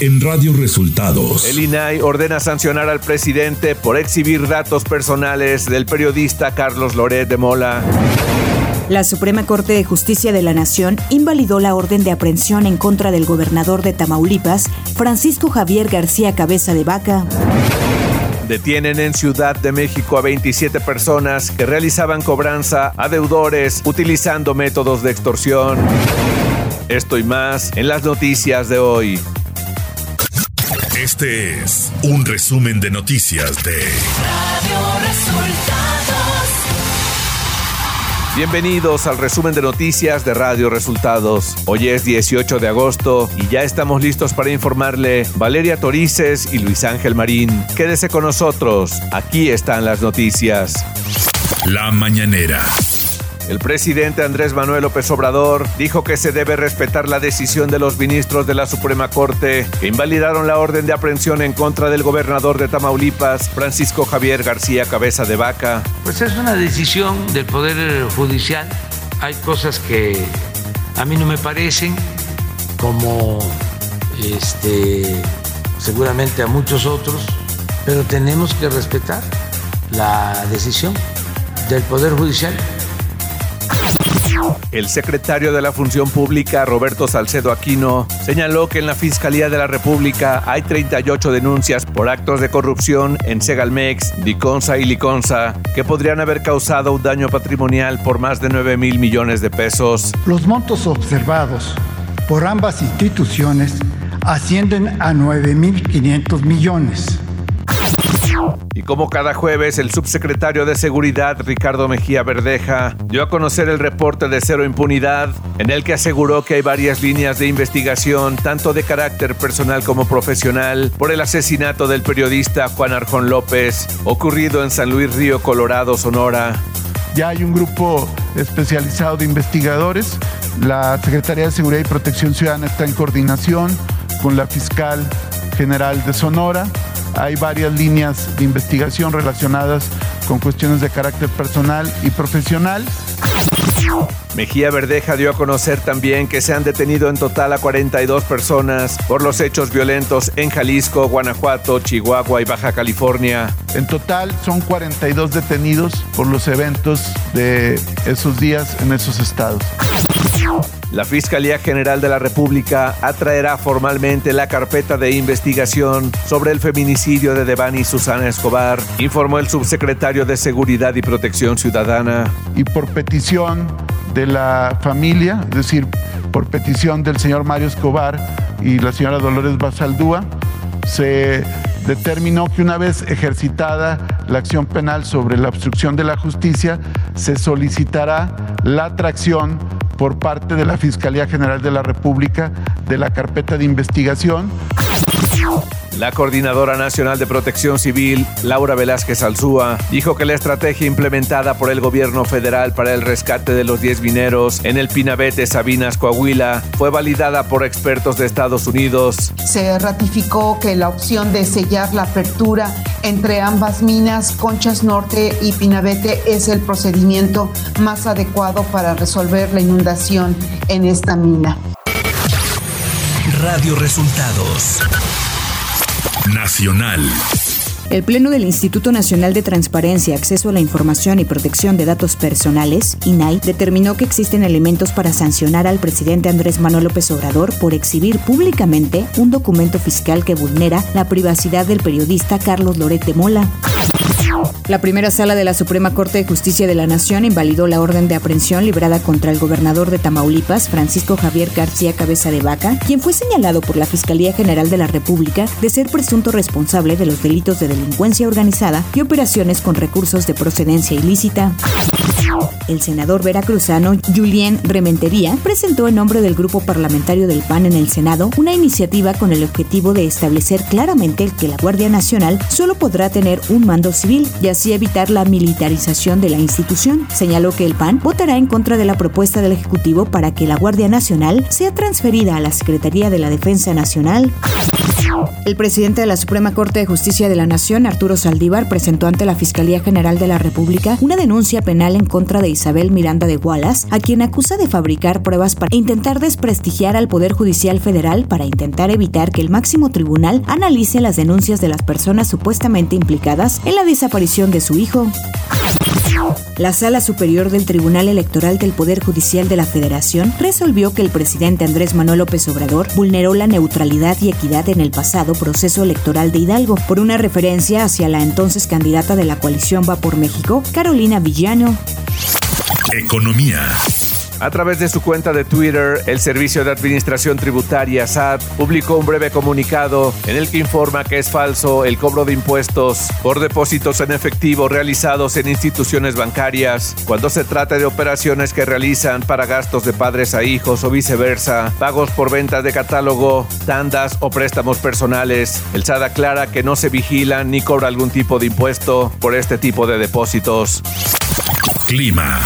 en Radio Resultados. El INAI ordena sancionar al presidente por exhibir datos personales del periodista Carlos Loret de Mola. La Suprema Corte de Justicia de la Nación invalidó la orden de aprehensión en contra del gobernador de Tamaulipas, Francisco Javier García Cabeza de Vaca. Detienen en Ciudad de México a 27 personas que realizaban cobranza a deudores utilizando métodos de extorsión. Esto y más en las noticias de hoy. Este es un resumen de noticias de Radio Resultados. Bienvenidos al resumen de noticias de Radio Resultados. Hoy es 18 de agosto y ya estamos listos para informarle Valeria Torices y Luis Ángel Marín. Quédese con nosotros, aquí están las noticias. La mañanera. El presidente Andrés Manuel López Obrador dijo que se debe respetar la decisión de los ministros de la Suprema Corte que invalidaron la orden de aprehensión en contra del gobernador de Tamaulipas, Francisco Javier García Cabeza de Vaca. Pues es una decisión del Poder Judicial. Hay cosas que a mí no me parecen, como este, seguramente a muchos otros, pero tenemos que respetar la decisión del Poder Judicial. El secretario de la Función Pública, Roberto Salcedo Aquino, señaló que en la Fiscalía de la República hay 38 denuncias por actos de corrupción en Segalmex, Diconsa y Liconsa que podrían haber causado un daño patrimonial por más de 9 mil millones de pesos. Los montos observados por ambas instituciones ascienden a 9.500 millones. Y como cada jueves, el subsecretario de Seguridad, Ricardo Mejía Verdeja, dio a conocer el reporte de cero impunidad, en el que aseguró que hay varias líneas de investigación, tanto de carácter personal como profesional, por el asesinato del periodista Juan Arjón López, ocurrido en San Luis Río, Colorado, Sonora. Ya hay un grupo especializado de investigadores. La Secretaría de Seguridad y Protección Ciudadana está en coordinación con la fiscal general de Sonora hay varias líneas de investigación relacionadas con cuestiones de carácter personal y profesional. Mejía Verdeja dio a conocer también que se han detenido en total a 42 personas por los hechos violentos en Jalisco, Guanajuato, Chihuahua y Baja California. En total son 42 detenidos por los eventos de esos días en esos estados. La Fiscalía General de la República atraerá formalmente la carpeta de investigación sobre el feminicidio de Devani Susana Escobar, informó el subsecretario de Seguridad y Protección Ciudadana. Y por petición de la familia, es decir, por petición del señor Mario Escobar y la señora Dolores Basaldúa, se determinó que una vez ejercitada la acción penal sobre la obstrucción de la justicia, se solicitará la atracción por parte de la Fiscalía General de la República de la carpeta de investigación. La Coordinadora Nacional de Protección Civil, Laura Velázquez Alzúa, dijo que la estrategia implementada por el gobierno federal para el rescate de los 10 mineros en el Pinabete Sabinas, Coahuila, fue validada por expertos de Estados Unidos. Se ratificó que la opción de sellar la apertura entre ambas minas, Conchas Norte y Pinabete, es el procedimiento más adecuado para resolver la inundación en esta mina. Radio Resultados Nacional. El Pleno del Instituto Nacional de Transparencia, Acceso a la Información y Protección de Datos Personales, INAI, determinó que existen elementos para sancionar al presidente Andrés Manuel López Obrador por exhibir públicamente un documento fiscal que vulnera la privacidad del periodista Carlos Loret de Mola. La primera sala de la Suprema Corte de Justicia de la Nación invalidó la orden de aprehensión librada contra el gobernador de Tamaulipas, Francisco Javier García Cabeza de Vaca, quien fue señalado por la Fiscalía General de la República de ser presunto responsable de los delitos de delincuencia organizada y operaciones con recursos de procedencia ilícita. El senador veracruzano Julien Rementería presentó en nombre del grupo parlamentario del PAN en el Senado una iniciativa con el objetivo de establecer claramente que la Guardia Nacional solo podrá tener un mando civil y así evitar la militarización de la institución. Señaló que el PAN votará en contra de la propuesta del Ejecutivo para que la Guardia Nacional sea transferida a la Secretaría de la Defensa Nacional. El presidente de la Suprema Corte de Justicia de la Nación, Arturo Saldívar, presentó ante la Fiscalía General de la República una denuncia penal en contra de Isabel Miranda de Wallace, a quien acusa de fabricar pruebas para intentar desprestigiar al Poder Judicial Federal para intentar evitar que el máximo tribunal analice las denuncias de las personas supuestamente implicadas en la desaparición de su hijo. La Sala Superior del Tribunal Electoral del Poder Judicial de la Federación resolvió que el presidente Andrés Manuel López Obrador vulneró la neutralidad y equidad en el pasado proceso electoral de Hidalgo por una referencia hacia la entonces candidata de la coalición Va por México, Carolina Villano. Economía. A través de su cuenta de Twitter, el Servicio de Administración Tributaria SAT publicó un breve comunicado en el que informa que es falso el cobro de impuestos por depósitos en efectivo realizados en instituciones bancarias cuando se trata de operaciones que realizan para gastos de padres a hijos o viceversa, pagos por ventas de catálogo, tandas o préstamos personales. El SAT aclara que no se vigila ni cobra algún tipo de impuesto por este tipo de depósitos. Clima.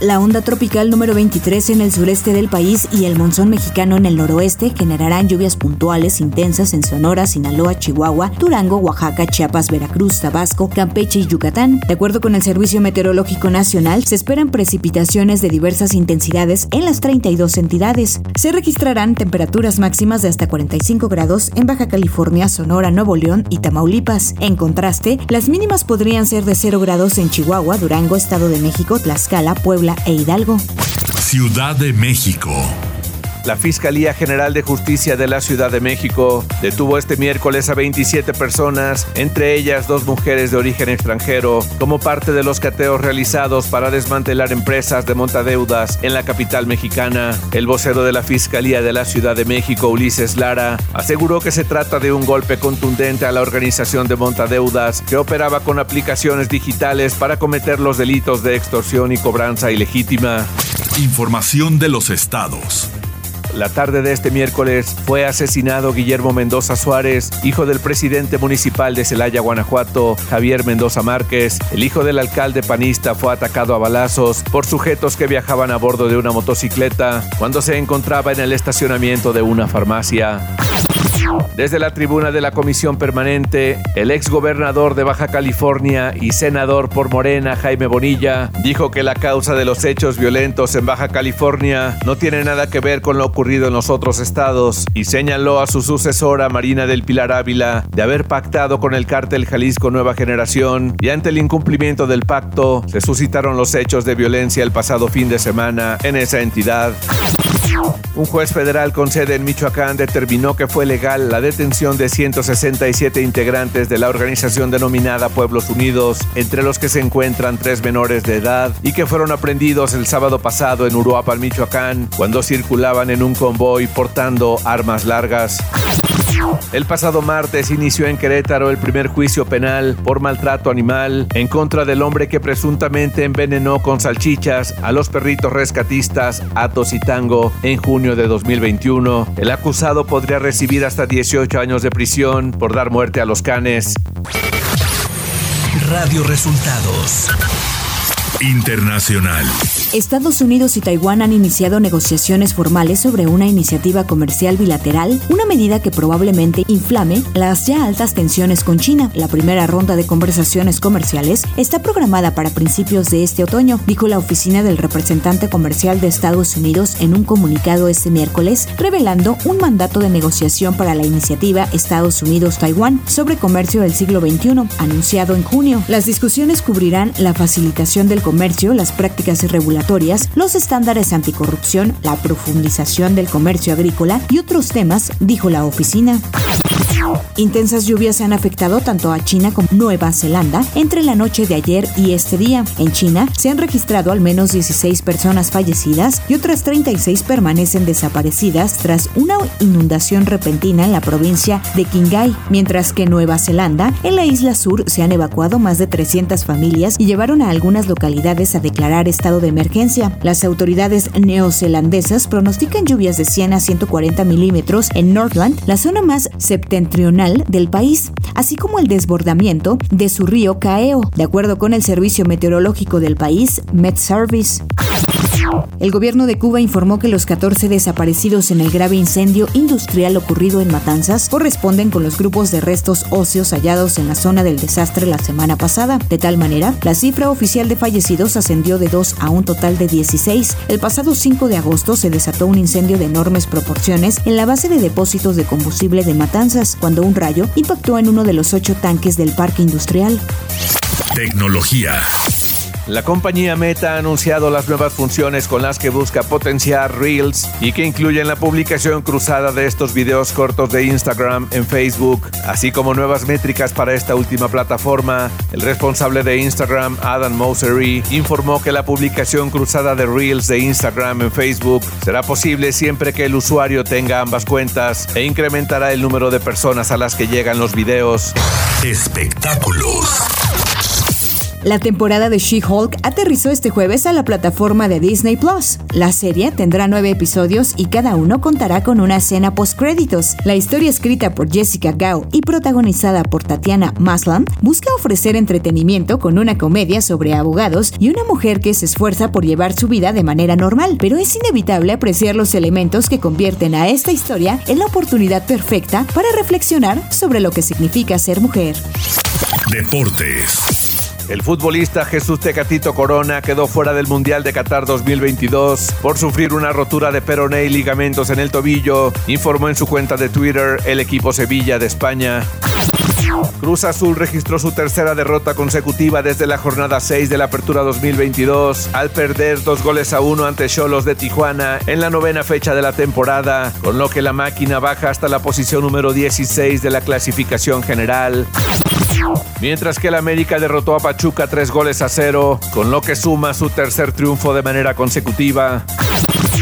La onda tropical número 23 en el sureste del país y el monzón mexicano en el noroeste generarán lluvias puntuales intensas en Sonora, Sinaloa, Chihuahua, Durango, Oaxaca, Chiapas, Veracruz, Tabasco, Campeche y Yucatán. De acuerdo con el Servicio Meteorológico Nacional, se esperan precipitaciones de diversas intensidades en las 32 entidades. Se registrarán temperaturas máximas de hasta 45 grados en Baja California, Sonora, Nuevo León y Tamaulipas. En contraste, las mínimas podrían ser de 0 grados en Chihuahua, Durango, Estado de México, Tlaxcala, Puebla, e Hidalgo. Ciudad de México. La Fiscalía General de Justicia de la Ciudad de México detuvo este miércoles a 27 personas, entre ellas dos mujeres de origen extranjero, como parte de los cateos realizados para desmantelar empresas de montadeudas en la capital mexicana. El vocero de la Fiscalía de la Ciudad de México, Ulises Lara, aseguró que se trata de un golpe contundente a la organización de montadeudas que operaba con aplicaciones digitales para cometer los delitos de extorsión y cobranza ilegítima. Información de los estados. La tarde de este miércoles fue asesinado Guillermo Mendoza Suárez, hijo del presidente municipal de Celaya, Guanajuato, Javier Mendoza Márquez. El hijo del alcalde panista fue atacado a balazos por sujetos que viajaban a bordo de una motocicleta cuando se encontraba en el estacionamiento de una farmacia. Desde la tribuna de la Comisión Permanente, el ex gobernador de Baja California y senador por Morena, Jaime Bonilla, dijo que la causa de los hechos violentos en Baja California no tiene nada que ver con lo ocurrido en los otros estados y señaló a su sucesora Marina del Pilar Ávila de haber pactado con el cártel Jalisco Nueva Generación y ante el incumplimiento del pacto se suscitaron los hechos de violencia el pasado fin de semana en esa entidad. Un juez federal con sede en Michoacán determinó que fue legal la detención de 167 integrantes de la organización denominada Pueblos Unidos, entre los que se encuentran tres menores de edad y que fueron aprendidos el sábado pasado en Uruapan, Michoacán, cuando circulaban en un convoy portando armas largas. El pasado martes inició en Querétaro el primer juicio penal por maltrato animal en contra del hombre que presuntamente envenenó con salchichas a los perritos rescatistas Atos y Tango en junio de 2021. El acusado podría recibir hasta 18 años de prisión por dar muerte a los canes. Radio Resultados Internacional. Estados Unidos y Taiwán han iniciado negociaciones formales sobre una iniciativa comercial bilateral, una medida que probablemente inflame las ya altas tensiones con China. La primera ronda de conversaciones comerciales está programada para principios de este otoño, dijo la oficina del representante comercial de Estados Unidos en un comunicado este miércoles, revelando un mandato de negociación para la iniciativa Estados Unidos-Taiwán sobre comercio del siglo XXI, anunciado en junio. Las discusiones cubrirán la facilitación del comercio, las prácticas regulatorias los estándares anticorrupción, la profundización del comercio agrícola y otros temas, dijo la oficina. Intensas lluvias han afectado tanto a China como Nueva Zelanda entre la noche de ayer y este día. En China se han registrado al menos 16 personas fallecidas y otras 36 permanecen desaparecidas tras una inundación repentina en la provincia de Qinghai, mientras que en Nueva Zelanda, en la isla sur, se han evacuado más de 300 familias y llevaron a algunas localidades a declarar estado de emergencia. Las autoridades neozelandesas pronostican lluvias de 100 a 140 milímetros en Northland, la zona más septentrional del país, así como el desbordamiento de su río Caeo, de acuerdo con el Servicio Meteorológico del país, Met Service. El gobierno de Cuba informó que los 14 desaparecidos en el grave incendio industrial ocurrido en Matanzas corresponden con los grupos de restos óseos hallados en la zona del desastre la semana pasada. De tal manera, la cifra oficial de fallecidos ascendió de 2 a un total de 16. El pasado 5 de agosto se desató un incendio de enormes proporciones en la base de depósitos de combustible de Matanzas, cuando un rayo impactó en uno de los ocho tanques del parque industrial. Tecnología. La compañía Meta ha anunciado las nuevas funciones con las que busca potenciar Reels y que incluyen la publicación cruzada de estos videos cortos de Instagram en Facebook, así como nuevas métricas para esta última plataforma. El responsable de Instagram, Adam Mosery, informó que la publicación cruzada de Reels de Instagram en Facebook será posible siempre que el usuario tenga ambas cuentas e incrementará el número de personas a las que llegan los videos. Espectáculos. La temporada de She-Hulk aterrizó este jueves a la plataforma de Disney Plus. La serie tendrá nueve episodios y cada uno contará con una escena post-créditos. La historia escrita por Jessica Gao y protagonizada por Tatiana Maslany busca ofrecer entretenimiento con una comedia sobre abogados y una mujer que se esfuerza por llevar su vida de manera normal, pero es inevitable apreciar los elementos que convierten a esta historia en la oportunidad perfecta para reflexionar sobre lo que significa ser mujer. Deportes. El futbolista Jesús Tecatito Corona quedó fuera del Mundial de Qatar 2022 por sufrir una rotura de peroné y ligamentos en el tobillo, informó en su cuenta de Twitter el equipo Sevilla de España. Cruz Azul registró su tercera derrota consecutiva desde la jornada 6 de la Apertura 2022 al perder dos goles a uno ante Cholos de Tijuana en la novena fecha de la temporada, con lo que la máquina baja hasta la posición número 16 de la clasificación general. Mientras que el América derrotó a Pachuca tres goles a cero, con lo que suma su tercer triunfo de manera consecutiva.